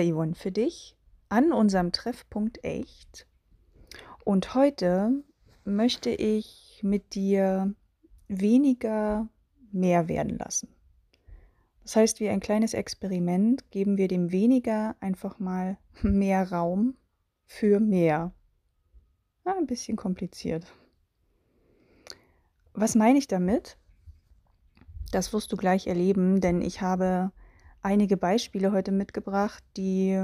wieder Yvonne für dich an unserem Treffpunkt Echt. Und heute möchte ich mit dir weniger mehr werden lassen. Das heißt, wie ein kleines Experiment geben wir dem weniger einfach mal mehr Raum für mehr. Ja, ein bisschen kompliziert. Was meine ich damit? Das wirst du gleich erleben, denn ich habe einige Beispiele heute mitgebracht, die,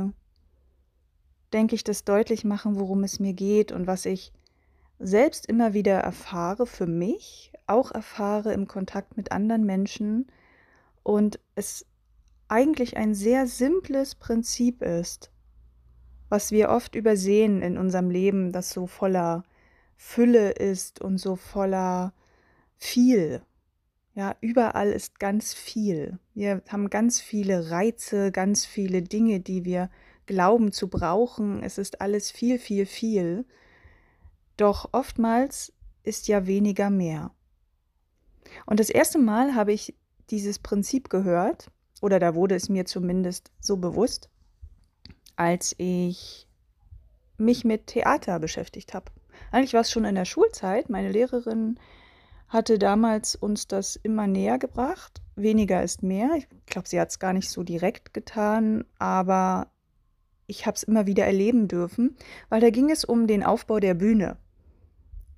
denke ich, das deutlich machen, worum es mir geht und was ich selbst immer wieder erfahre für mich, auch erfahre im Kontakt mit anderen Menschen und es eigentlich ein sehr simples Prinzip ist, was wir oft übersehen in unserem Leben, das so voller Fülle ist und so voller viel. Ja, überall ist ganz viel. Wir haben ganz viele Reize, ganz viele Dinge, die wir glauben zu brauchen. Es ist alles viel, viel, viel. Doch oftmals ist ja weniger mehr. Und das erste Mal habe ich dieses Prinzip gehört, oder da wurde es mir zumindest so bewusst, als ich mich mit Theater beschäftigt habe. Eigentlich war es schon in der Schulzeit. Meine Lehrerin hatte damals uns das immer näher gebracht. Weniger ist mehr. Ich glaube, sie hat es gar nicht so direkt getan, aber ich habe es immer wieder erleben dürfen, weil da ging es um den Aufbau der Bühne.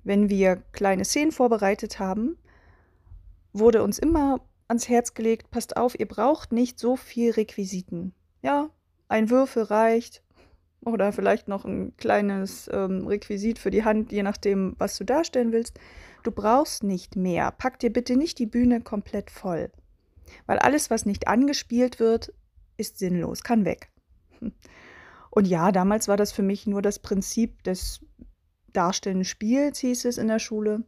Wenn wir kleine Szenen vorbereitet haben, wurde uns immer ans Herz gelegt, passt auf, ihr braucht nicht so viel Requisiten. Ja, ein Würfel reicht oder vielleicht noch ein kleines ähm, Requisit für die Hand, je nachdem, was du darstellen willst. Du brauchst nicht mehr. Pack dir bitte nicht die Bühne komplett voll. Weil alles, was nicht angespielt wird, ist sinnlos, kann weg. Und ja, damals war das für mich nur das Prinzip des darstellenden Spiels, hieß es in der Schule,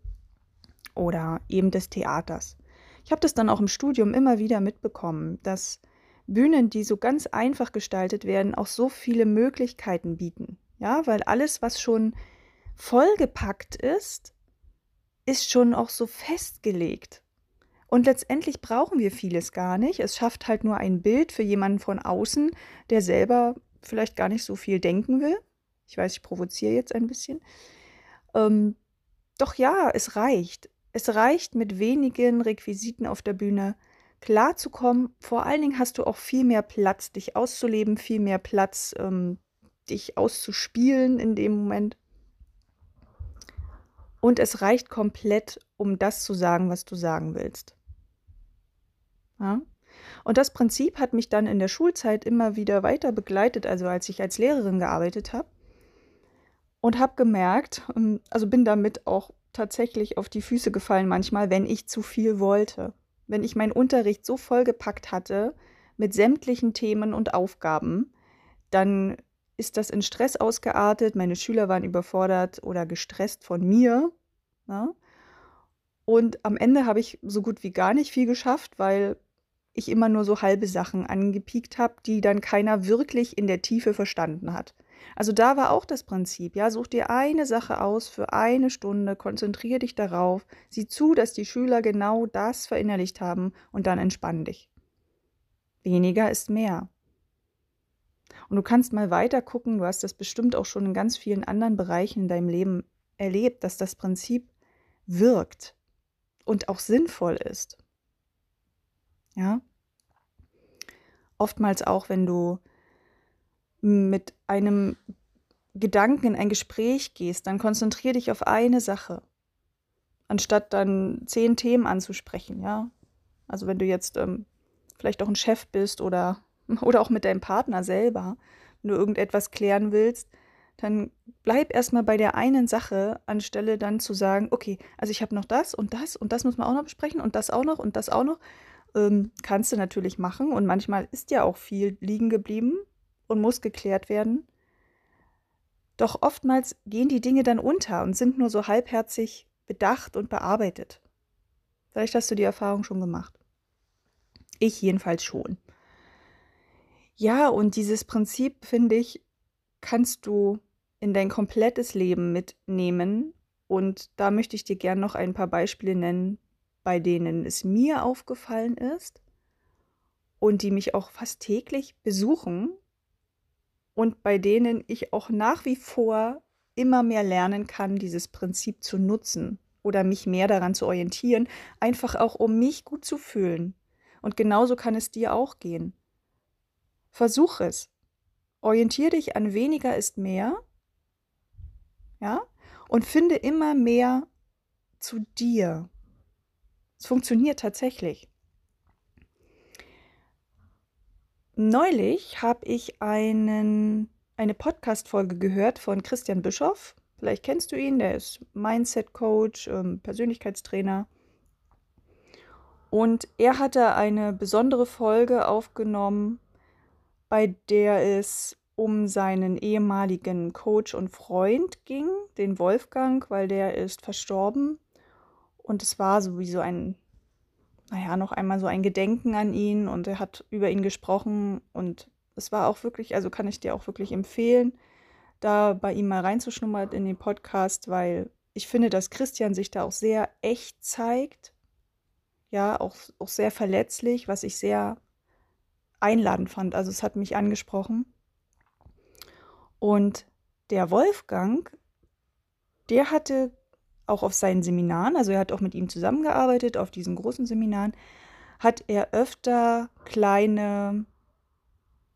oder eben des Theaters. Ich habe das dann auch im Studium immer wieder mitbekommen, dass Bühnen, die so ganz einfach gestaltet werden, auch so viele Möglichkeiten bieten. Ja, weil alles, was schon vollgepackt ist, ist schon auch so festgelegt. Und letztendlich brauchen wir vieles gar nicht. Es schafft halt nur ein Bild für jemanden von außen, der selber vielleicht gar nicht so viel denken will. Ich weiß, ich provoziere jetzt ein bisschen. Ähm, doch ja, es reicht. Es reicht mit wenigen Requisiten auf der Bühne klarzukommen. Vor allen Dingen hast du auch viel mehr Platz, dich auszuleben, viel mehr Platz, ähm, dich auszuspielen in dem Moment. Und es reicht komplett, um das zu sagen, was du sagen willst. Ja? Und das Prinzip hat mich dann in der Schulzeit immer wieder weiter begleitet, also als ich als Lehrerin gearbeitet habe. Und habe gemerkt, ähm, also bin damit auch tatsächlich auf die Füße gefallen manchmal, wenn ich zu viel wollte. Wenn ich meinen Unterricht so vollgepackt hatte mit sämtlichen Themen und Aufgaben, dann ist das in Stress ausgeartet. Meine Schüler waren überfordert oder gestresst von mir. Ja? Ne? Und am Ende habe ich so gut wie gar nicht viel geschafft, weil ich immer nur so halbe Sachen angepiekt habe, die dann keiner wirklich in der Tiefe verstanden hat. Also da war auch das Prinzip, ja, such dir eine Sache aus für eine Stunde, konzentriere dich darauf, sieh zu, dass die Schüler genau das verinnerlicht haben und dann entspann dich. Weniger ist mehr. Und du kannst mal weiter gucken, du hast das bestimmt auch schon in ganz vielen anderen Bereichen in deinem Leben erlebt, dass das Prinzip wirkt und auch sinnvoll ist. Ja? Oftmals auch, wenn du mit einem Gedanken in ein Gespräch gehst, dann konzentriere dich auf eine Sache, anstatt dann zehn Themen anzusprechen, ja. Also wenn du jetzt ähm, vielleicht auch ein Chef bist oder, oder auch mit deinem Partner selber, wenn du irgendetwas klären willst, dann bleib erstmal bei der einen Sache, anstelle dann zu sagen, okay, also ich habe noch das und das und das muss man auch noch besprechen und das auch noch und das auch noch. Ähm, kannst du natürlich machen und manchmal ist ja auch viel liegen geblieben und muss geklärt werden. Doch oftmals gehen die Dinge dann unter und sind nur so halbherzig bedacht und bearbeitet. Vielleicht hast du die Erfahrung schon gemacht. Ich jedenfalls schon. Ja, und dieses Prinzip, finde ich, kannst du in dein komplettes Leben mitnehmen. Und da möchte ich dir gerne noch ein paar Beispiele nennen, bei denen es mir aufgefallen ist und die mich auch fast täglich besuchen und bei denen ich auch nach wie vor immer mehr lernen kann, dieses Prinzip zu nutzen oder mich mehr daran zu orientieren, einfach auch um mich gut zu fühlen. Und genauso kann es dir auch gehen. Versuch es. Orientiere dich an weniger ist mehr. Ja? Und finde immer mehr zu dir. Es funktioniert tatsächlich. Neulich habe ich einen, eine Podcast-Folge gehört von Christian Bischoff. Vielleicht kennst du ihn, der ist Mindset-Coach, ähm, Persönlichkeitstrainer. Und er hatte eine besondere Folge aufgenommen, bei der es um seinen ehemaligen Coach und Freund ging, den Wolfgang, weil der ist verstorben. Und es war sowieso ein, naja, noch einmal so ein Gedenken an ihn und er hat über ihn gesprochen und es war auch wirklich, also kann ich dir auch wirklich empfehlen, da bei ihm mal reinzuschnummern in den Podcast, weil ich finde, dass Christian sich da auch sehr echt zeigt. Ja, auch, auch sehr verletzlich, was ich sehr einladend fand. Also es hat mich angesprochen. Und der Wolfgang, der hatte auch auf seinen Seminaren, also er hat auch mit ihm zusammengearbeitet, auf diesen großen Seminaren, hat er öfter kleine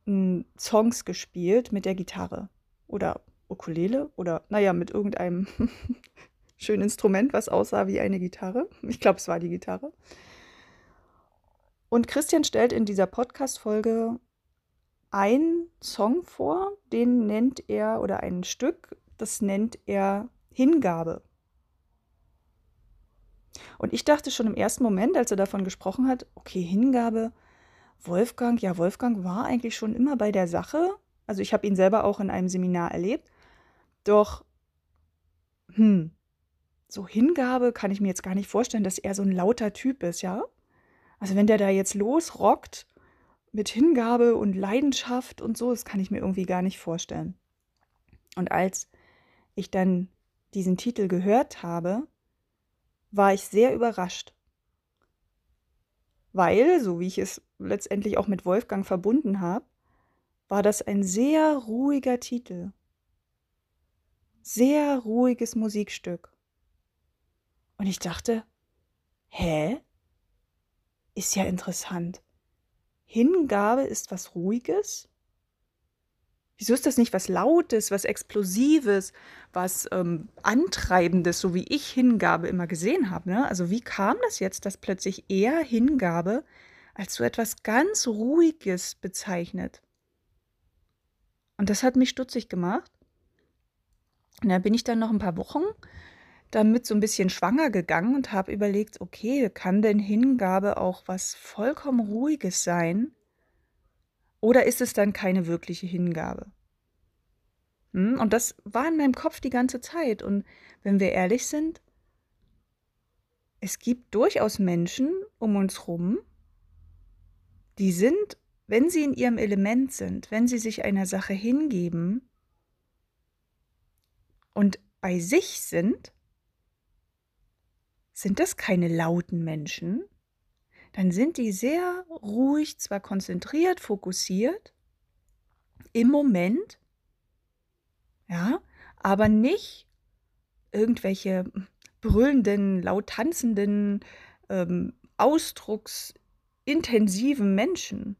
hm, Songs gespielt mit der Gitarre oder Ukulele oder naja, mit irgendeinem schönen Instrument, was aussah wie eine Gitarre. Ich glaube, es war die Gitarre. Und Christian stellt in dieser Podcast-Folge einen Song vor, den nennt er, oder ein Stück, das nennt er Hingabe. Und ich dachte schon im ersten Moment, als er davon gesprochen hat, okay, Hingabe, Wolfgang, ja, Wolfgang war eigentlich schon immer bei der Sache. Also ich habe ihn selber auch in einem Seminar erlebt. Doch, hm, so Hingabe kann ich mir jetzt gar nicht vorstellen, dass er so ein lauter Typ ist, ja? Also wenn der da jetzt losrockt mit Hingabe und Leidenschaft und so, das kann ich mir irgendwie gar nicht vorstellen. Und als ich dann diesen Titel gehört habe, war ich sehr überrascht. Weil, so wie ich es letztendlich auch mit Wolfgang verbunden habe, war das ein sehr ruhiger Titel. Sehr ruhiges Musikstück. Und ich dachte, hä? Ist ja interessant. Hingabe ist was Ruhiges? Wieso ist das nicht was Lautes, was Explosives, was ähm, Antreibendes, so wie ich Hingabe immer gesehen habe? Ne? Also wie kam das jetzt, dass plötzlich eher Hingabe als so etwas ganz Ruhiges bezeichnet? Und das hat mich stutzig gemacht. Und da bin ich dann noch ein paar Wochen damit so ein bisschen schwanger gegangen und habe überlegt, okay, kann denn Hingabe auch was vollkommen Ruhiges sein? Oder ist es dann keine wirkliche Hingabe? Hm? Und das war in meinem Kopf die ganze Zeit. Und wenn wir ehrlich sind, es gibt durchaus Menschen um uns herum, die sind, wenn sie in ihrem Element sind, wenn sie sich einer Sache hingeben und bei sich sind, sind das keine lauten Menschen, dann sind die sehr ruhig, zwar konzentriert, fokussiert, im Moment, ja, aber nicht irgendwelche brüllenden, laut tanzenden, ähm, ausdrucksintensiven Menschen.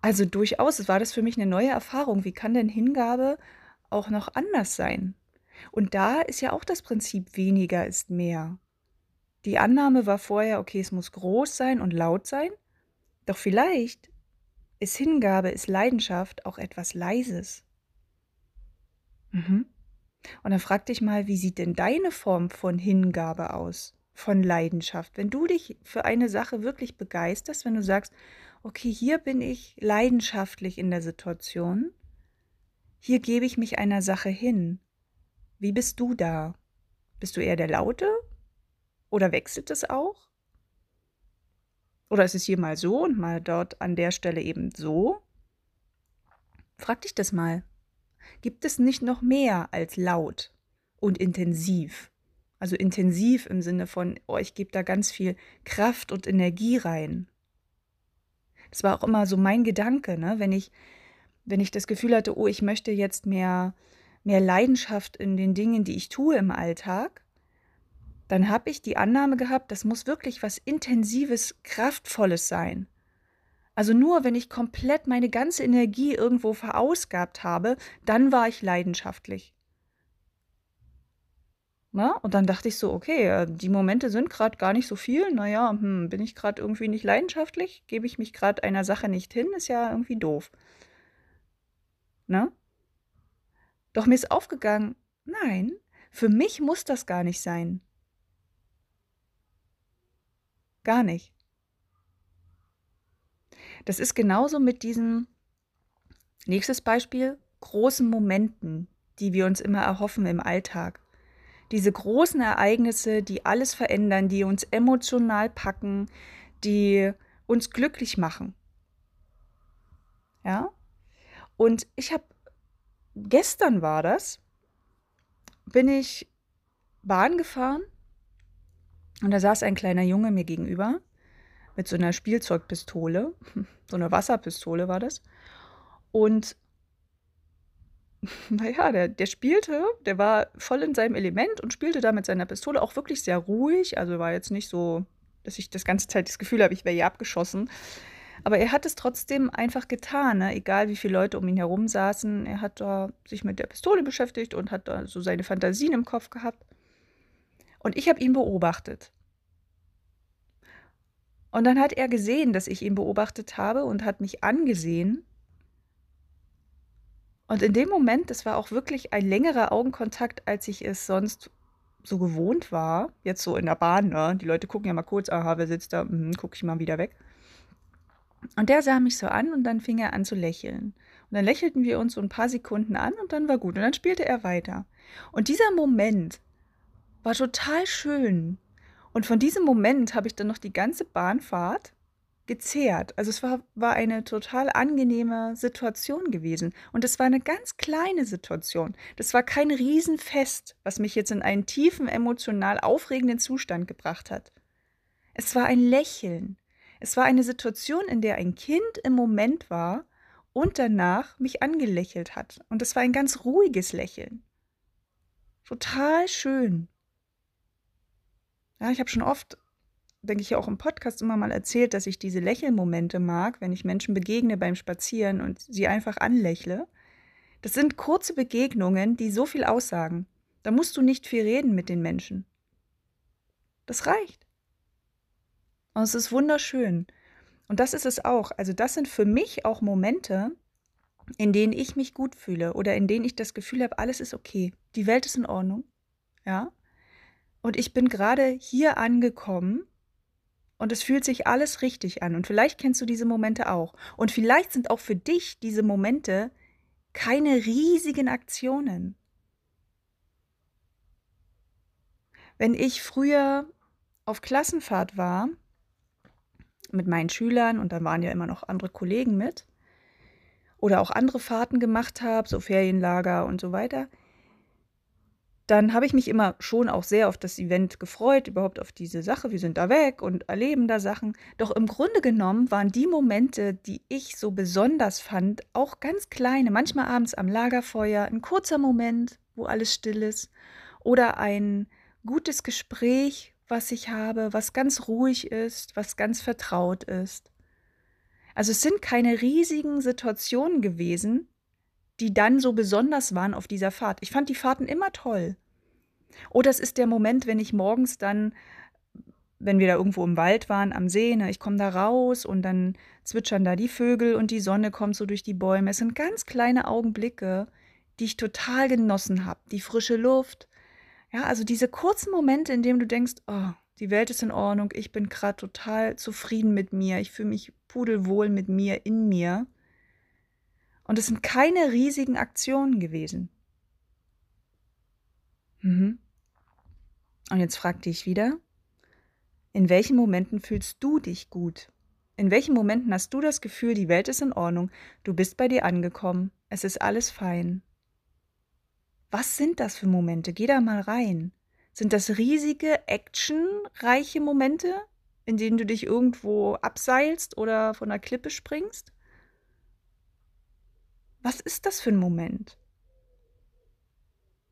Also durchaus, war das für mich eine neue Erfahrung. Wie kann denn Hingabe auch noch anders sein? Und da ist ja auch das Prinzip weniger ist mehr. Die Annahme war vorher, okay, es muss groß sein und laut sein, doch vielleicht ist Hingabe, ist Leidenschaft auch etwas Leises. Mhm. Und dann frag dich mal, wie sieht denn deine Form von Hingabe aus, von Leidenschaft? Wenn du dich für eine Sache wirklich begeisterst, wenn du sagst, okay, hier bin ich leidenschaftlich in der Situation, hier gebe ich mich einer Sache hin, wie bist du da? Bist du eher der Laute? Oder wechselt es auch? Oder ist es hier mal so und mal dort an der Stelle eben so? Frag dich das mal. Gibt es nicht noch mehr als laut und intensiv? Also intensiv im Sinne von, oh, ich gebe da ganz viel Kraft und Energie rein. Das war auch immer so mein Gedanke, ne? wenn, ich, wenn ich das Gefühl hatte, oh, ich möchte jetzt mehr, mehr Leidenschaft in den Dingen, die ich tue im Alltag, dann habe ich die Annahme gehabt, das muss wirklich was Intensives, Kraftvolles sein. Also nur wenn ich komplett meine ganze Energie irgendwo verausgabt habe, dann war ich leidenschaftlich. Na, und dann dachte ich so, okay, äh, die Momente sind gerade gar nicht so viel. Naja, hm, bin ich gerade irgendwie nicht leidenschaftlich? Gebe ich mich gerade einer Sache nicht hin? Ist ja irgendwie doof. Ne? Doch mir ist aufgegangen, nein, für mich muss das gar nicht sein. Gar nicht. Das ist genauso mit diesen, nächstes Beispiel, großen Momenten, die wir uns immer erhoffen im Alltag. Diese großen Ereignisse, die alles verändern, die uns emotional packen, die uns glücklich machen. Ja? Und ich habe, gestern war das, bin ich Bahn gefahren und da saß ein kleiner Junge mir gegenüber mit so einer Spielzeugpistole, so einer Wasserpistole war das. Und naja, der, der spielte, der war voll in seinem Element und spielte da mit seiner Pistole auch wirklich sehr ruhig. Also war jetzt nicht so, dass ich das ganze Zeit das Gefühl habe, ich wäre hier abgeschossen. Aber er hat es trotzdem einfach getan, ne? egal wie viele Leute um ihn herum saßen. Er hat da sich mit der Pistole beschäftigt und hat da so seine Fantasien im Kopf gehabt. Und ich habe ihn beobachtet. Und dann hat er gesehen, dass ich ihn beobachtet habe und hat mich angesehen. Und in dem Moment, das war auch wirklich ein längerer Augenkontakt, als ich es sonst so gewohnt war. Jetzt so in der Bahn, ne? Die Leute gucken ja mal kurz, aha, wer sitzt da? Mhm, gucke ich mal wieder weg. Und der sah mich so an und dann fing er an zu lächeln. Und dann lächelten wir uns so ein paar Sekunden an und dann war gut. Und dann spielte er weiter. Und dieser Moment war total schön. Und von diesem Moment habe ich dann noch die ganze Bahnfahrt gezehrt. Also es war, war eine total angenehme Situation gewesen. Und es war eine ganz kleine Situation. Das war kein Riesenfest, was mich jetzt in einen tiefen, emotional aufregenden Zustand gebracht hat. Es war ein Lächeln. Es war eine Situation, in der ein Kind im Moment war und danach mich angelächelt hat. Und es war ein ganz ruhiges Lächeln. Total schön. Ja, ich habe schon oft, denke ich ja auch im Podcast immer mal erzählt, dass ich diese Lächelmomente mag, wenn ich Menschen begegne beim Spazieren und sie einfach anlächle. Das sind kurze Begegnungen, die so viel aussagen. Da musst du nicht viel reden mit den Menschen. Das reicht. Und es ist wunderschön. Und das ist es auch. Also das sind für mich auch Momente, in denen ich mich gut fühle oder in denen ich das Gefühl habe, alles ist okay. Die Welt ist in Ordnung. Ja? Und ich bin gerade hier angekommen und es fühlt sich alles richtig an. Und vielleicht kennst du diese Momente auch. Und vielleicht sind auch für dich diese Momente keine riesigen Aktionen. Wenn ich früher auf Klassenfahrt war mit meinen Schülern und dann waren ja immer noch andere Kollegen mit oder auch andere Fahrten gemacht habe, so Ferienlager und so weiter, dann habe ich mich immer schon auch sehr auf das Event gefreut, überhaupt auf diese Sache. Wir sind da weg und erleben da Sachen. Doch im Grunde genommen waren die Momente, die ich so besonders fand, auch ganz kleine. Manchmal abends am Lagerfeuer, ein kurzer Moment, wo alles still ist. Oder ein gutes Gespräch, was ich habe, was ganz ruhig ist, was ganz vertraut ist. Also es sind keine riesigen Situationen gewesen, die dann so besonders waren auf dieser Fahrt. Ich fand die Fahrten immer toll. Oder es ist der Moment, wenn ich morgens dann, wenn wir da irgendwo im Wald waren, am See, ne, ich komme da raus und dann zwitschern da die Vögel und die Sonne kommt so durch die Bäume. Es sind ganz kleine Augenblicke, die ich total genossen habe. Die frische Luft. Ja, also diese kurzen Momente, in denen du denkst, oh, die Welt ist in Ordnung, ich bin gerade total zufrieden mit mir, ich fühle mich pudelwohl mit mir, in mir. Und es sind keine riesigen Aktionen gewesen. Mhm. Und jetzt fragte ich wieder, in welchen Momenten fühlst du dich gut? In welchen Momenten hast du das Gefühl, die Welt ist in Ordnung, du bist bei dir angekommen, es ist alles fein? Was sind das für Momente? Geh da mal rein. Sind das riesige, actionreiche Momente? in denen du dich irgendwo abseilst oder von einer Klippe springst? Was ist das für ein Moment?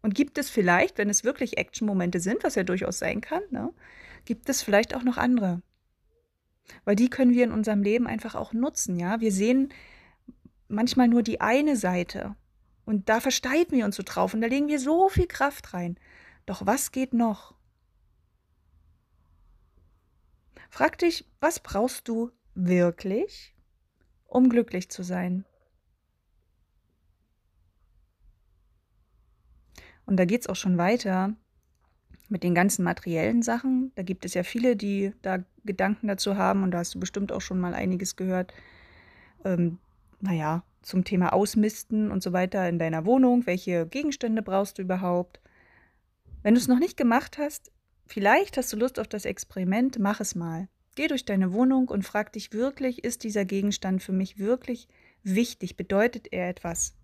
Und gibt es vielleicht, wenn es wirklich Action-Momente sind, was ja durchaus sein kann, ne, gibt es vielleicht auch noch andere? Weil die können wir in unserem Leben einfach auch nutzen, ja. Wir sehen manchmal nur die eine Seite und da versteifen wir uns so drauf und da legen wir so viel Kraft rein. Doch was geht noch? Frag dich, was brauchst du wirklich, um glücklich zu sein? Und da geht es auch schon weiter mit den ganzen materiellen Sachen. Da gibt es ja viele, die da Gedanken dazu haben und da hast du bestimmt auch schon mal einiges gehört. Ähm, naja, zum Thema Ausmisten und so weiter in deiner Wohnung. Welche Gegenstände brauchst du überhaupt? Wenn du es noch nicht gemacht hast, Vielleicht hast du Lust auf das Experiment, mach es mal. Geh durch deine Wohnung und frag dich wirklich, ist dieser Gegenstand für mich wirklich wichtig? Bedeutet er etwas?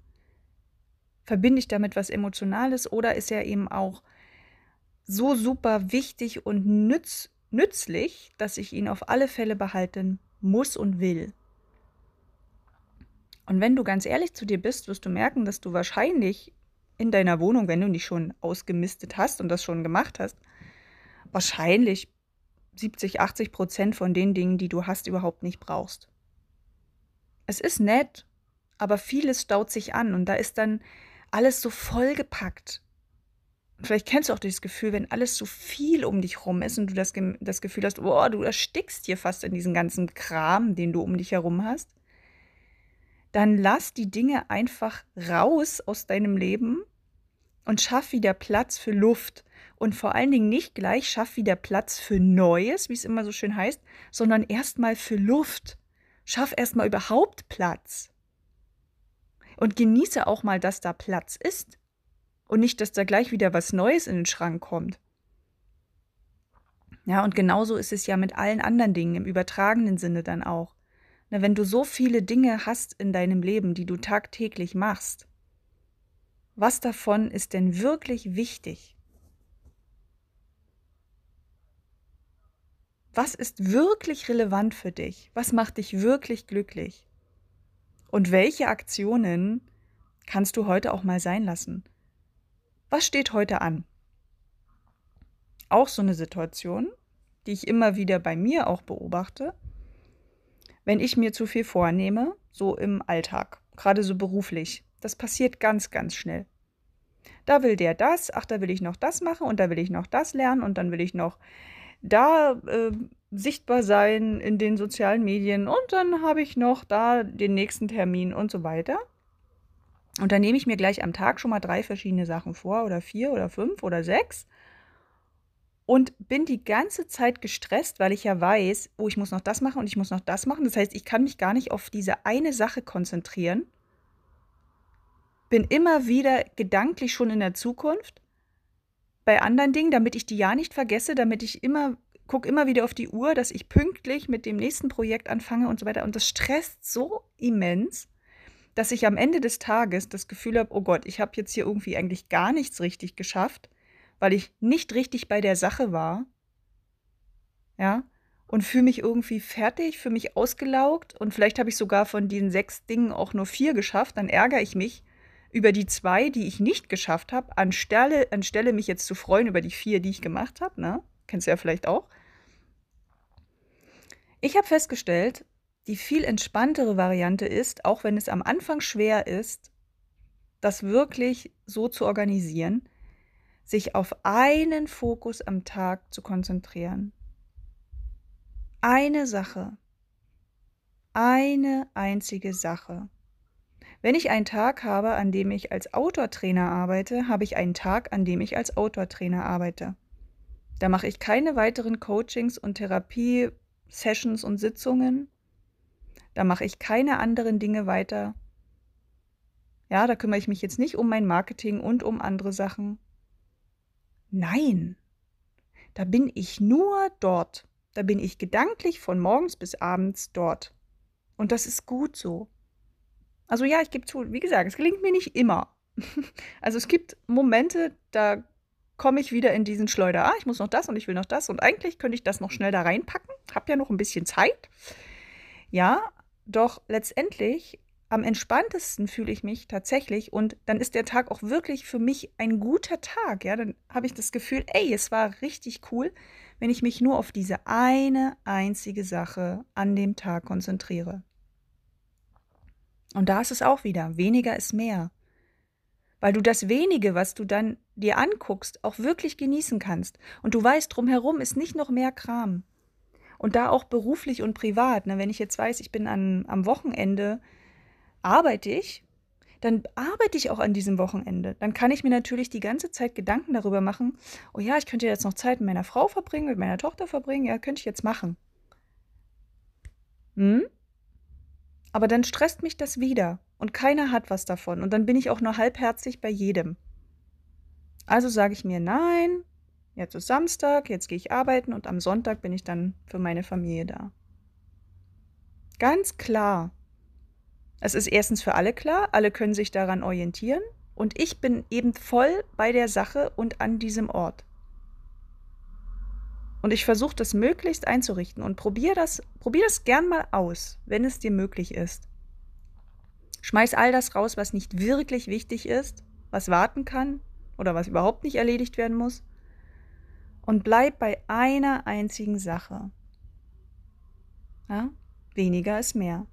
Verbinde ich damit was Emotionales oder ist er eben auch so super wichtig und nütz, nützlich, dass ich ihn auf alle Fälle behalten muss und will? Und wenn du ganz ehrlich zu dir bist, wirst du merken, dass du wahrscheinlich in deiner Wohnung, wenn du nicht schon ausgemistet hast und das schon gemacht hast, wahrscheinlich 70, 80 Prozent von den Dingen, die du hast, überhaupt nicht brauchst. Es ist nett, aber vieles staut sich an und da ist dann alles so vollgepackt. Vielleicht kennst du auch dieses Gefühl, wenn alles so viel um dich rum ist und du das, das Gefühl hast, boah, du erstickst hier fast in diesen ganzen Kram, den du um dich herum hast, dann lass die Dinge einfach raus aus deinem Leben und schaff wieder Platz für Luft, und vor allen Dingen nicht gleich schaff wieder Platz für Neues, wie es immer so schön heißt, sondern erstmal für Luft. Schaff erstmal überhaupt Platz. Und genieße auch mal, dass da Platz ist. Und nicht, dass da gleich wieder was Neues in den Schrank kommt. Ja, und genauso ist es ja mit allen anderen Dingen im übertragenen Sinne dann auch. Na, wenn du so viele Dinge hast in deinem Leben, die du tagtäglich machst, was davon ist denn wirklich wichtig? Was ist wirklich relevant für dich? Was macht dich wirklich glücklich? Und welche Aktionen kannst du heute auch mal sein lassen? Was steht heute an? Auch so eine Situation, die ich immer wieder bei mir auch beobachte, wenn ich mir zu viel vornehme, so im Alltag, gerade so beruflich. Das passiert ganz, ganz schnell. Da will der das, ach, da will ich noch das machen und da will ich noch das lernen und dann will ich noch da äh, sichtbar sein in den sozialen Medien und dann habe ich noch da den nächsten Termin und so weiter. Und dann nehme ich mir gleich am Tag schon mal drei verschiedene Sachen vor oder vier oder fünf oder sechs und bin die ganze Zeit gestresst, weil ich ja weiß, oh, ich muss noch das machen und ich muss noch das machen. Das heißt, ich kann mich gar nicht auf diese eine Sache konzentrieren. Bin immer wieder gedanklich schon in der Zukunft bei anderen Dingen, damit ich die ja nicht vergesse, damit ich immer gucke immer wieder auf die Uhr, dass ich pünktlich mit dem nächsten Projekt anfange und so weiter. Und das stresst so immens, dass ich am Ende des Tages das Gefühl habe, oh Gott, ich habe jetzt hier irgendwie eigentlich gar nichts richtig geschafft, weil ich nicht richtig bei der Sache war. Ja, und fühle mich irgendwie fertig, fühle mich ausgelaugt und vielleicht habe ich sogar von diesen sechs Dingen auch nur vier geschafft, dann ärgere ich mich über die zwei, die ich nicht geschafft habe, anstelle, anstelle mich jetzt zu freuen über die vier, die ich gemacht habe, ne? Kennst du ja vielleicht auch. Ich habe festgestellt, die viel entspanntere Variante ist, auch wenn es am Anfang schwer ist, das wirklich so zu organisieren, sich auf einen Fokus am Tag zu konzentrieren. Eine Sache. Eine einzige Sache. Wenn ich einen Tag habe, an dem ich als Outdoor-Trainer arbeite, habe ich einen Tag, an dem ich als Outdoor-Trainer arbeite. Da mache ich keine weiteren Coachings und Therapie-Sessions und Sitzungen. Da mache ich keine anderen Dinge weiter. Ja, da kümmere ich mich jetzt nicht um mein Marketing und um andere Sachen. Nein, da bin ich nur dort. Da bin ich gedanklich von morgens bis abends dort. Und das ist gut so. Also ja, ich gebe zu, wie gesagt, es gelingt mir nicht immer. Also es gibt Momente, da komme ich wieder in diesen Schleuder. Ah, ich muss noch das und ich will noch das. Und eigentlich könnte ich das noch schnell da reinpacken. Hab ja noch ein bisschen Zeit. Ja, doch letztendlich am entspanntesten fühle ich mich tatsächlich und dann ist der Tag auch wirklich für mich ein guter Tag. Ja, dann habe ich das Gefühl, ey, es war richtig cool, wenn ich mich nur auf diese eine einzige Sache an dem Tag konzentriere. Und da ist es auch wieder, weniger ist mehr. Weil du das wenige, was du dann dir anguckst, auch wirklich genießen kannst. Und du weißt, drumherum ist nicht noch mehr Kram. Und da auch beruflich und privat. Ne? Wenn ich jetzt weiß, ich bin an, am Wochenende, arbeite ich, dann arbeite ich auch an diesem Wochenende. Dann kann ich mir natürlich die ganze Zeit Gedanken darüber machen, oh ja, ich könnte jetzt noch Zeit mit meiner Frau verbringen, mit meiner Tochter verbringen, ja, könnte ich jetzt machen. Hm? Aber dann stresst mich das wieder und keiner hat was davon und dann bin ich auch nur halbherzig bei jedem. Also sage ich mir, nein, jetzt ist Samstag, jetzt gehe ich arbeiten und am Sonntag bin ich dann für meine Familie da. Ganz klar. Es ist erstens für alle klar, alle können sich daran orientieren und ich bin eben voll bei der Sache und an diesem Ort. Und ich versuche das möglichst einzurichten und probiere das, probier das gern mal aus, wenn es dir möglich ist. Schmeiß all das raus, was nicht wirklich wichtig ist, was warten kann oder was überhaupt nicht erledigt werden muss. Und bleib bei einer einzigen Sache. Ja? Weniger ist mehr.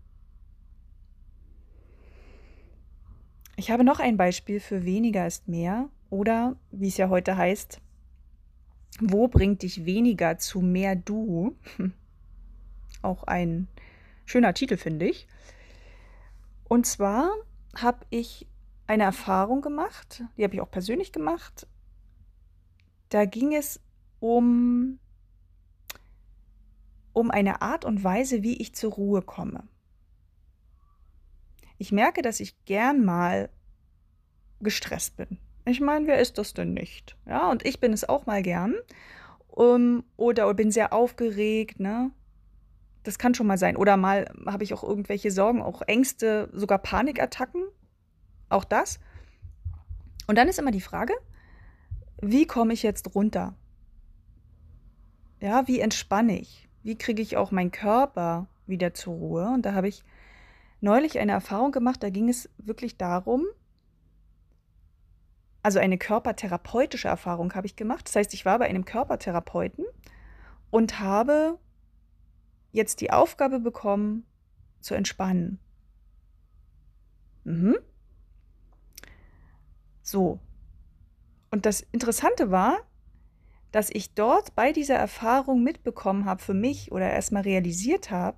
Ich habe noch ein Beispiel für weniger ist mehr oder, wie es ja heute heißt, wo bringt dich weniger zu mehr du? Auch ein schöner Titel, finde ich. Und zwar habe ich eine Erfahrung gemacht, die habe ich auch persönlich gemacht. Da ging es um, um eine Art und Weise, wie ich zur Ruhe komme. Ich merke, dass ich gern mal gestresst bin. Ich meine, wer ist das denn nicht? Ja, und ich bin es auch mal gern. Um, oder bin sehr aufgeregt, ne? Das kann schon mal sein. Oder mal habe ich auch irgendwelche Sorgen, auch Ängste, sogar Panikattacken. Auch das. Und dann ist immer die Frage, wie komme ich jetzt runter? Ja, wie entspanne ich? Wie kriege ich auch meinen Körper wieder zur Ruhe? Und da habe ich neulich eine Erfahrung gemacht, da ging es wirklich darum, also eine körpertherapeutische Erfahrung habe ich gemacht. Das heißt, ich war bei einem Körpertherapeuten und habe jetzt die Aufgabe bekommen, zu entspannen. Mhm. So. Und das Interessante war, dass ich dort bei dieser Erfahrung mitbekommen habe für mich oder erstmal realisiert habe,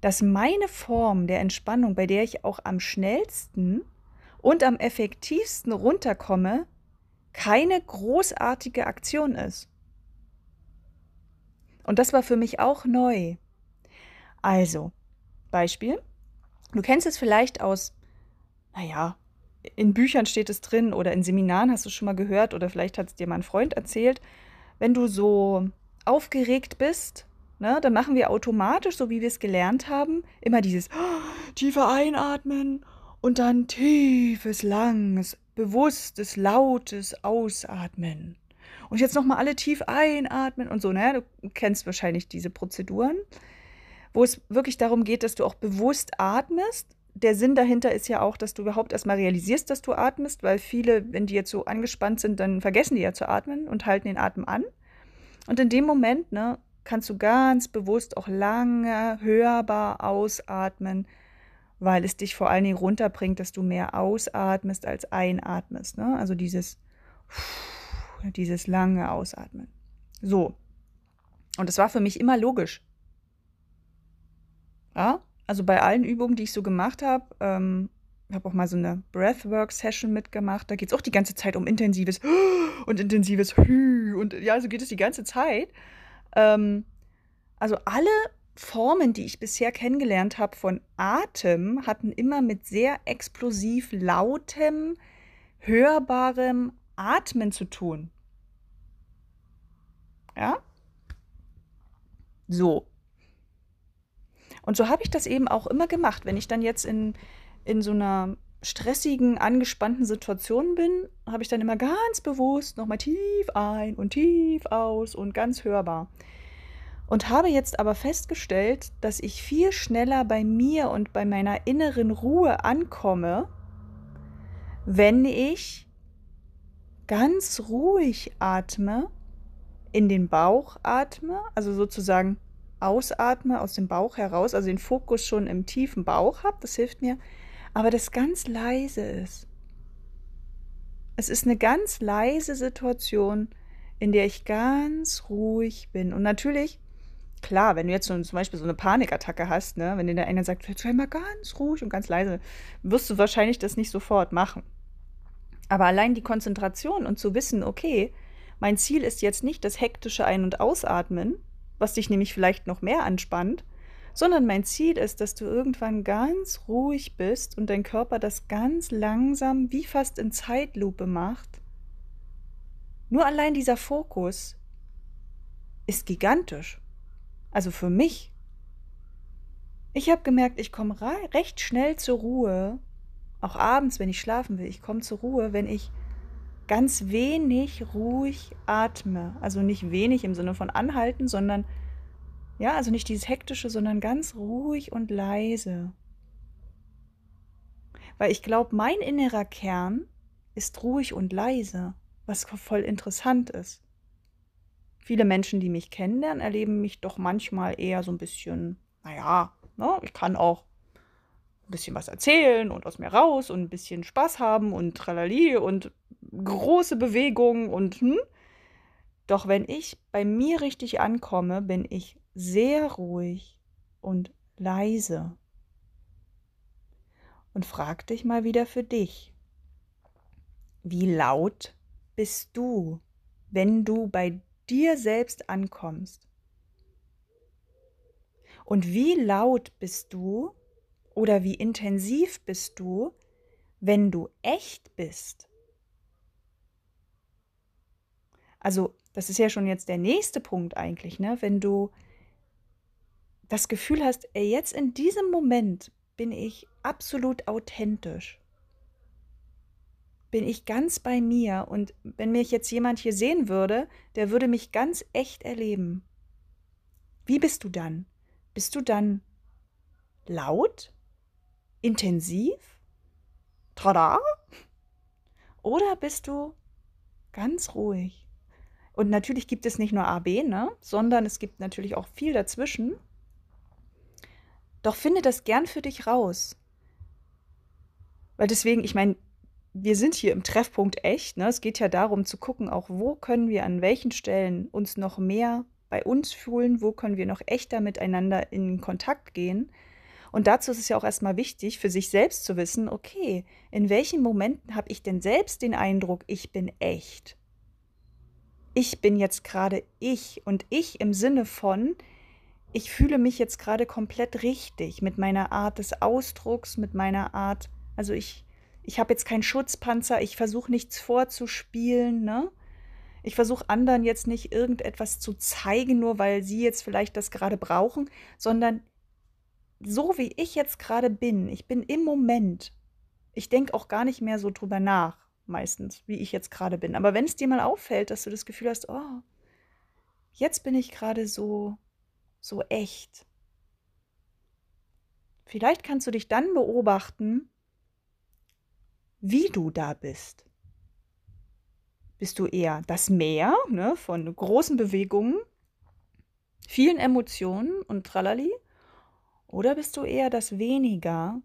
dass meine Form der Entspannung, bei der ich auch am schnellsten und am effektivsten runterkomme, keine großartige Aktion ist. Und das war für mich auch neu. Also, Beispiel. Du kennst es vielleicht aus, naja, in Büchern steht es drin oder in Seminaren hast du es schon mal gehört oder vielleicht hat es dir mal ein Freund erzählt. Wenn du so aufgeregt bist, ne, dann machen wir automatisch, so wie wir es gelernt haben, immer dieses oh, tiefe Einatmen und dann tiefes, langes, bewusstes, lautes Ausatmen. Und jetzt nochmal alle tief einatmen und so, ne? Du kennst wahrscheinlich diese Prozeduren, wo es wirklich darum geht, dass du auch bewusst atmest. Der Sinn dahinter ist ja auch, dass du überhaupt erstmal realisierst, dass du atmest, weil viele, wenn die jetzt so angespannt sind, dann vergessen die ja zu atmen und halten den Atem an. Und in dem Moment, ne, kannst du ganz bewusst auch lange, hörbar ausatmen, weil es dich vor allen Dingen runterbringt, dass du mehr ausatmest als einatmest. Ne? Also dieses, dieses lange Ausatmen. So. Und das war für mich immer logisch. Ja, also bei allen Übungen, die ich so gemacht habe, ähm, habe auch mal so eine Breathwork-Session mitgemacht. Da geht es auch die ganze Zeit um intensives und intensives Hü und ja, so geht es die ganze Zeit. Ähm, also alle Formen, die ich bisher kennengelernt habe von Atem, hatten immer mit sehr explosiv lautem, hörbarem Atmen zu tun. Ja? So. Und so habe ich das eben auch immer gemacht, wenn ich dann jetzt in, in so einer stressigen, angespannten Situationen bin, habe ich dann immer ganz bewusst nochmal tief ein und tief aus und ganz hörbar. Und habe jetzt aber festgestellt, dass ich viel schneller bei mir und bei meiner inneren Ruhe ankomme, wenn ich ganz ruhig atme, in den Bauch atme, also sozusagen ausatme aus dem Bauch heraus, also den Fokus schon im tiefen Bauch habe, das hilft mir, aber das ganz leise ist. Es ist eine ganz leise Situation, in der ich ganz ruhig bin. Und natürlich, klar, wenn du jetzt so, zum Beispiel so eine Panikattacke hast, ne, wenn dir der eine sagt, sei mal ganz ruhig und ganz leise, wirst du wahrscheinlich das nicht sofort machen. Aber allein die Konzentration und zu wissen, okay, mein Ziel ist jetzt nicht das hektische Ein- und Ausatmen, was dich nämlich vielleicht noch mehr anspannt, sondern mein Ziel ist, dass du irgendwann ganz ruhig bist und dein Körper das ganz langsam, wie fast in Zeitlupe macht. Nur allein dieser Fokus ist gigantisch. Also für mich. Ich habe gemerkt, ich komme recht schnell zur Ruhe, auch abends, wenn ich schlafen will. Ich komme zur Ruhe, wenn ich ganz wenig ruhig atme. Also nicht wenig im Sinne von anhalten, sondern ja, also nicht dieses hektische, sondern ganz ruhig und leise. Weil ich glaube, mein innerer Kern ist ruhig und leise, was voll interessant ist. Viele Menschen, die mich kennenlernen, erleben mich doch manchmal eher so ein bisschen, naja, ne, ich kann auch ein bisschen was erzählen und aus mir raus und ein bisschen Spaß haben und tralali und große Bewegungen und hm. Doch wenn ich bei mir richtig ankomme, bin ich sehr ruhig und leise. Und frag dich mal wieder für dich. Wie laut bist du, wenn du bei dir selbst ankommst? Und wie laut bist du oder wie intensiv bist du, wenn du echt bist? Also, das ist ja schon jetzt der nächste Punkt eigentlich, ne? Wenn du das Gefühl hast, ey, jetzt in diesem Moment bin ich absolut authentisch. Bin ich ganz bei mir und wenn mich jetzt jemand hier sehen würde, der würde mich ganz echt erleben. Wie bist du dann? Bist du dann laut? Intensiv? Tada? Oder bist du ganz ruhig? Und natürlich gibt es nicht nur A, B, ne? sondern es gibt natürlich auch viel dazwischen. Doch finde das gern für dich raus. Weil deswegen, ich meine, wir sind hier im Treffpunkt echt. Ne? Es geht ja darum zu gucken, auch wo können wir an welchen Stellen uns noch mehr bei uns fühlen, wo können wir noch echter miteinander in Kontakt gehen. Und dazu ist es ja auch erstmal wichtig, für sich selbst zu wissen, okay, in welchen Momenten habe ich denn selbst den Eindruck, ich bin echt? Ich bin jetzt gerade ich und ich im Sinne von, ich fühle mich jetzt gerade komplett richtig mit meiner Art des Ausdrucks, mit meiner Art, also ich, ich habe jetzt keinen Schutzpanzer, ich versuche nichts vorzuspielen, ne? Ich versuche anderen jetzt nicht irgendetwas zu zeigen, nur weil sie jetzt vielleicht das gerade brauchen, sondern so wie ich jetzt gerade bin, ich bin im Moment. Ich denke auch gar nicht mehr so drüber nach, meistens, wie ich jetzt gerade bin. Aber wenn es dir mal auffällt, dass du das Gefühl hast, oh, jetzt bin ich gerade so so echt. Vielleicht kannst du dich dann beobachten, wie du da bist. Bist du eher das Meer ne, von großen Bewegungen, vielen Emotionen und Tralali? Oder bist du eher das Weniger,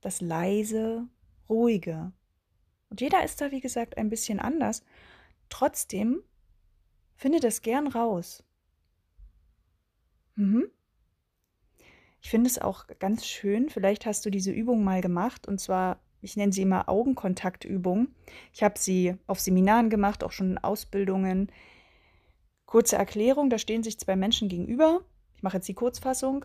das Leise, Ruhige? Und jeder ist da, wie gesagt, ein bisschen anders. Trotzdem finde das gern raus. Mhm. Ich finde es auch ganz schön, vielleicht hast du diese Übung mal gemacht, und zwar, ich nenne sie immer Augenkontaktübung. Ich habe sie auf Seminaren gemacht, auch schon in Ausbildungen. Kurze Erklärung, da stehen sich zwei Menschen gegenüber. Ich mache jetzt die Kurzfassung.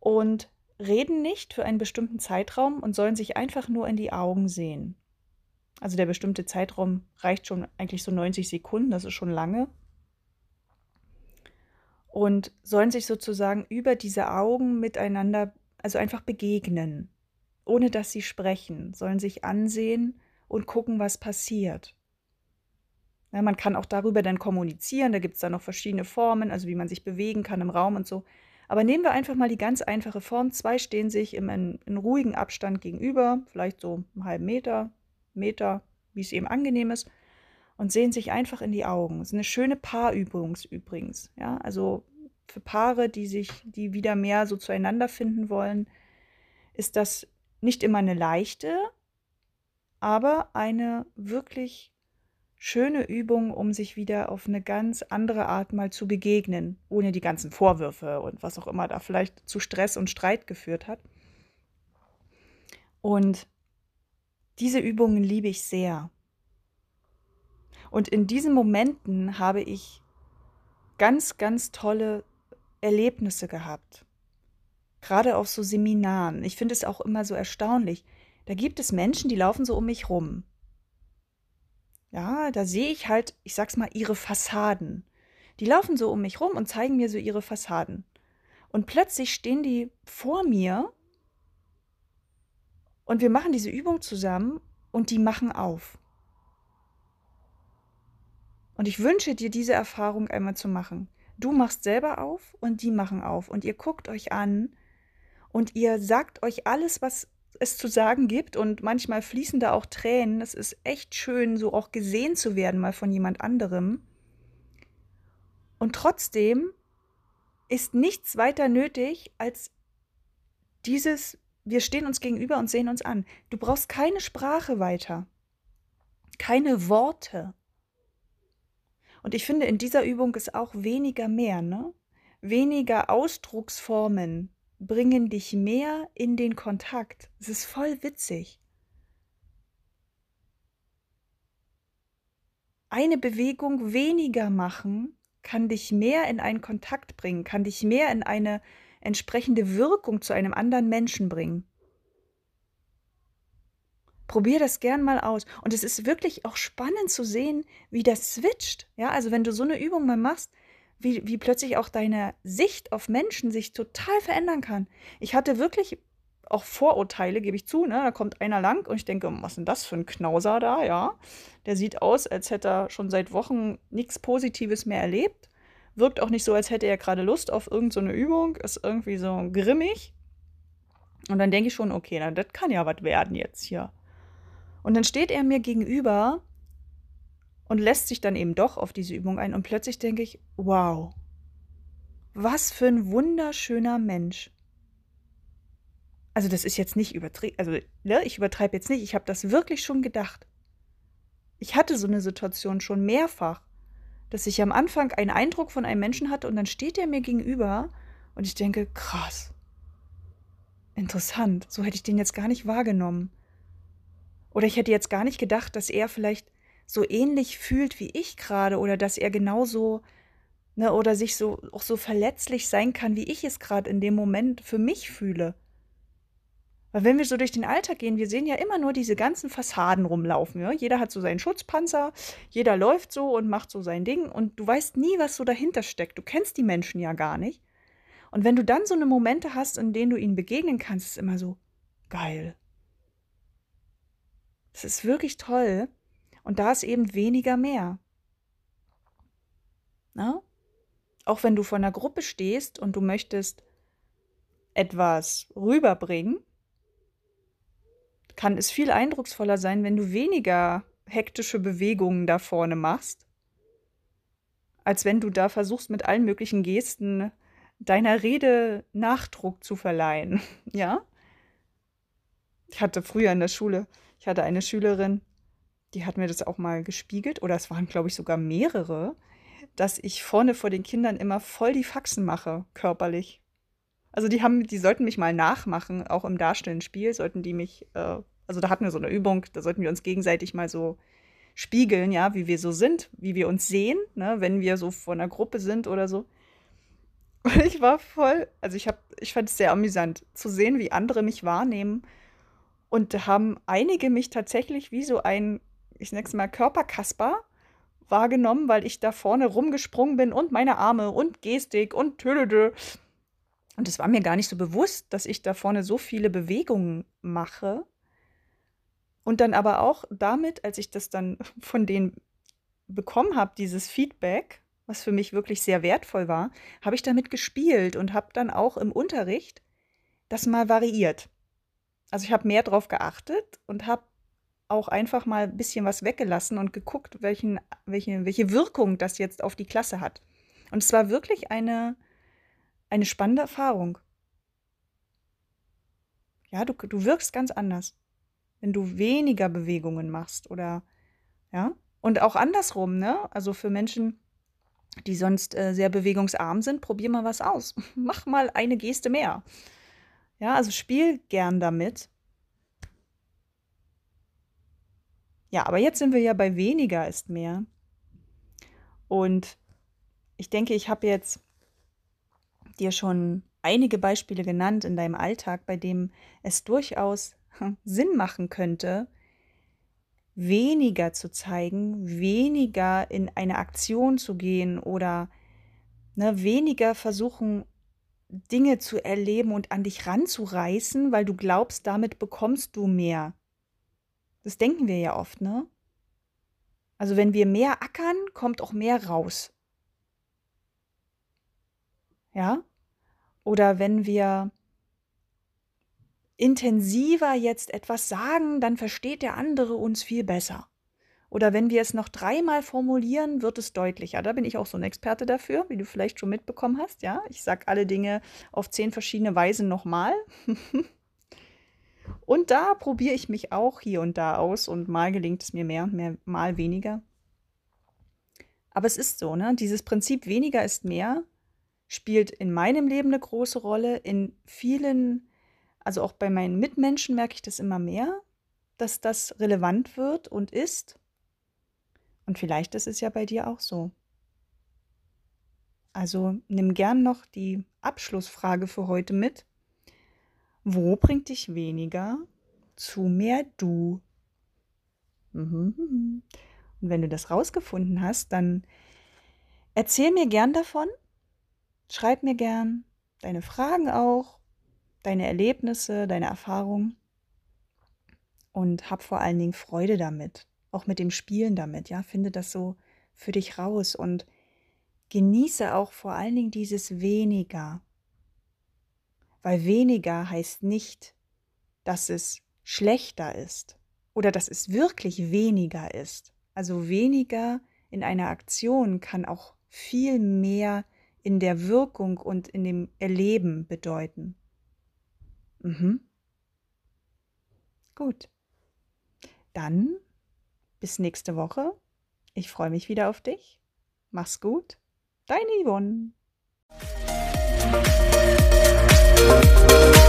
Und reden nicht für einen bestimmten Zeitraum und sollen sich einfach nur in die Augen sehen. Also der bestimmte Zeitraum reicht schon eigentlich so 90 Sekunden, das ist schon lange und sollen sich sozusagen über diese Augen miteinander, also einfach begegnen. Ohne dass sie sprechen, sollen sich ansehen und gucken, was passiert. Ja, man kann auch darüber dann kommunizieren, da gibt es dann noch verschiedene Formen, also wie man sich bewegen kann im Raum und so. Aber nehmen wir einfach mal die ganz einfache Form. Zwei stehen sich im, in, in ruhigen Abstand gegenüber, vielleicht so einen halben Meter, Meter, wie es eben angenehm ist, und sehen sich einfach in die Augen. Das ist eine schöne Paarübung übrigens. Ja, also für Paare, die sich, die wieder mehr so zueinander finden wollen, ist das nicht immer eine leichte, aber eine wirklich schöne Übung, um sich wieder auf eine ganz andere Art mal zu begegnen, ohne die ganzen Vorwürfe und was auch immer da vielleicht zu Stress und Streit geführt hat. Und diese Übungen liebe ich sehr. Und in diesen Momenten habe ich ganz, ganz tolle Erlebnisse gehabt. Gerade auf so Seminaren. Ich finde es auch immer so erstaunlich. Da gibt es Menschen, die laufen so um mich rum. Ja, da sehe ich halt, ich sag's mal, ihre Fassaden. Die laufen so um mich rum und zeigen mir so ihre Fassaden. Und plötzlich stehen die vor mir und wir machen diese Übung zusammen und die machen auf. Und ich wünsche dir diese Erfahrung einmal zu machen. Du machst selber auf und die machen auf und ihr guckt euch an und ihr sagt euch alles, was es zu sagen gibt und manchmal fließen da auch Tränen. Es ist echt schön, so auch gesehen zu werden mal von jemand anderem. Und trotzdem ist nichts weiter nötig als dieses, wir stehen uns gegenüber und sehen uns an. Du brauchst keine Sprache weiter, keine Worte. Und ich finde, in dieser Übung ist auch weniger mehr, ne? Weniger Ausdrucksformen, bringen dich mehr in den Kontakt. Es ist voll witzig. Eine Bewegung weniger machen kann dich mehr in einen Kontakt bringen, kann dich mehr in eine entsprechende Wirkung zu einem anderen Menschen bringen. Probier das gern mal aus. Und es ist wirklich auch spannend zu sehen, wie das switcht. Ja, also wenn du so eine Übung mal machst, wie, wie plötzlich auch deine Sicht auf Menschen sich total verändern kann. Ich hatte wirklich auch Vorurteile, gebe ich zu. Ne? Da kommt einer lang und ich denke, was ist denn das für ein Knauser da? Ja, der sieht aus, als hätte er schon seit Wochen nichts Positives mehr erlebt. Wirkt auch nicht so, als hätte er gerade Lust auf irgendeine so Übung. Ist irgendwie so grimmig. Und dann denke ich schon, okay, na, das kann ja was werden jetzt hier. Und dann steht er mir gegenüber und lässt sich dann eben doch auf diese Übung ein. Und plötzlich denke ich, wow, was für ein wunderschöner Mensch. Also das ist jetzt nicht übertrieben, also ne, ich übertreibe jetzt nicht, ich habe das wirklich schon gedacht. Ich hatte so eine Situation schon mehrfach, dass ich am Anfang einen Eindruck von einem Menschen hatte und dann steht er mir gegenüber und ich denke, krass, interessant, so hätte ich den jetzt gar nicht wahrgenommen. Oder ich hätte jetzt gar nicht gedacht, dass er vielleicht so ähnlich fühlt wie ich gerade oder dass er genauso ne, oder sich so auch so verletzlich sein kann, wie ich es gerade in dem Moment für mich fühle. Weil wenn wir so durch den Alltag gehen, wir sehen ja immer nur diese ganzen Fassaden rumlaufen. Ja? Jeder hat so seinen Schutzpanzer, jeder läuft so und macht so sein Ding und du weißt nie, was so dahinter steckt. Du kennst die Menschen ja gar nicht. Und wenn du dann so eine Momente hast, in denen du ihnen begegnen kannst, ist immer so geil. Das ist wirklich toll. Und da ist eben weniger mehr. Na? Auch wenn du vor einer Gruppe stehst und du möchtest etwas rüberbringen, kann es viel eindrucksvoller sein, wenn du weniger hektische Bewegungen da vorne machst, als wenn du da versuchst, mit allen möglichen Gesten deiner Rede Nachdruck zu verleihen. Ja? Ich hatte früher in der Schule, ich hatte eine Schülerin, die hat mir das auch mal gespiegelt, oder es waren, glaube ich, sogar mehrere, dass ich vorne vor den Kindern immer voll die Faxen mache, körperlich. Also die haben, die sollten mich mal nachmachen, auch im darstellenden Spiel sollten die mich, äh, also da hatten wir so eine Übung, da sollten wir uns gegenseitig mal so spiegeln, ja, wie wir so sind, wie wir uns sehen, ne, wenn wir so vor einer Gruppe sind oder so. Und ich war voll, also ich habe, ich fand es sehr amüsant zu sehen, wie andere mich wahrnehmen. Und da haben einige mich tatsächlich wie so ein ich nenne es mal Körperkasper wahrgenommen, weil ich da vorne rumgesprungen bin und meine Arme und Gestik und Tüdödö. Und es war mir gar nicht so bewusst, dass ich da vorne so viele Bewegungen mache. Und dann aber auch damit, als ich das dann von denen bekommen habe, dieses Feedback, was für mich wirklich sehr wertvoll war, habe ich damit gespielt und habe dann auch im Unterricht das mal variiert. Also ich habe mehr drauf geachtet und habe auch einfach mal ein bisschen was weggelassen und geguckt, welchen, welche, welche Wirkung das jetzt auf die Klasse hat. Und es war wirklich eine, eine spannende Erfahrung. Ja, du, du wirkst ganz anders, wenn du weniger Bewegungen machst oder ja. Und auch andersrum, ne? Also für Menschen, die sonst äh, sehr bewegungsarm sind, probier mal was aus. Mach mal eine Geste mehr. Ja, also spiel gern damit. Ja, aber jetzt sind wir ja bei weniger ist mehr. Und ich denke, ich habe jetzt dir schon einige Beispiele genannt in deinem Alltag, bei dem es durchaus Sinn machen könnte, weniger zu zeigen, weniger in eine Aktion zu gehen oder ne, weniger versuchen, Dinge zu erleben und an dich ranzureißen, weil du glaubst, damit bekommst du mehr. Das denken wir ja oft, ne? Also wenn wir mehr ackern, kommt auch mehr raus. Ja? Oder wenn wir intensiver jetzt etwas sagen, dann versteht der andere uns viel besser. Oder wenn wir es noch dreimal formulieren, wird es deutlicher. Da bin ich auch so ein Experte dafür, wie du vielleicht schon mitbekommen hast. Ja, ich sage alle Dinge auf zehn verschiedene Weisen nochmal. und da probiere ich mich auch hier und da aus und mal gelingt es mir mehr, mehr mal weniger. Aber es ist so, ne? Dieses Prinzip weniger ist mehr spielt in meinem Leben eine große Rolle. In vielen, also auch bei meinen Mitmenschen merke ich das immer mehr, dass das relevant wird und ist. Und vielleicht ist es ja bei dir auch so. Also nimm gern noch die Abschlussfrage für heute mit. Wo bringt dich weniger zu mehr du? Mhm. Und wenn du das rausgefunden hast, dann erzähl mir gern davon. Schreib mir gern deine Fragen auch, deine Erlebnisse, deine Erfahrungen und hab vor allen Dingen Freude damit auch mit dem Spielen damit, ja, finde das so für dich raus und genieße auch vor allen Dingen dieses weniger. Weil weniger heißt nicht, dass es schlechter ist oder dass es wirklich weniger ist. Also weniger in einer Aktion kann auch viel mehr in der Wirkung und in dem Erleben bedeuten. Mhm. Gut. Dann bis nächste Woche. Ich freue mich wieder auf dich. Mach's gut. Deine Yvonne. Música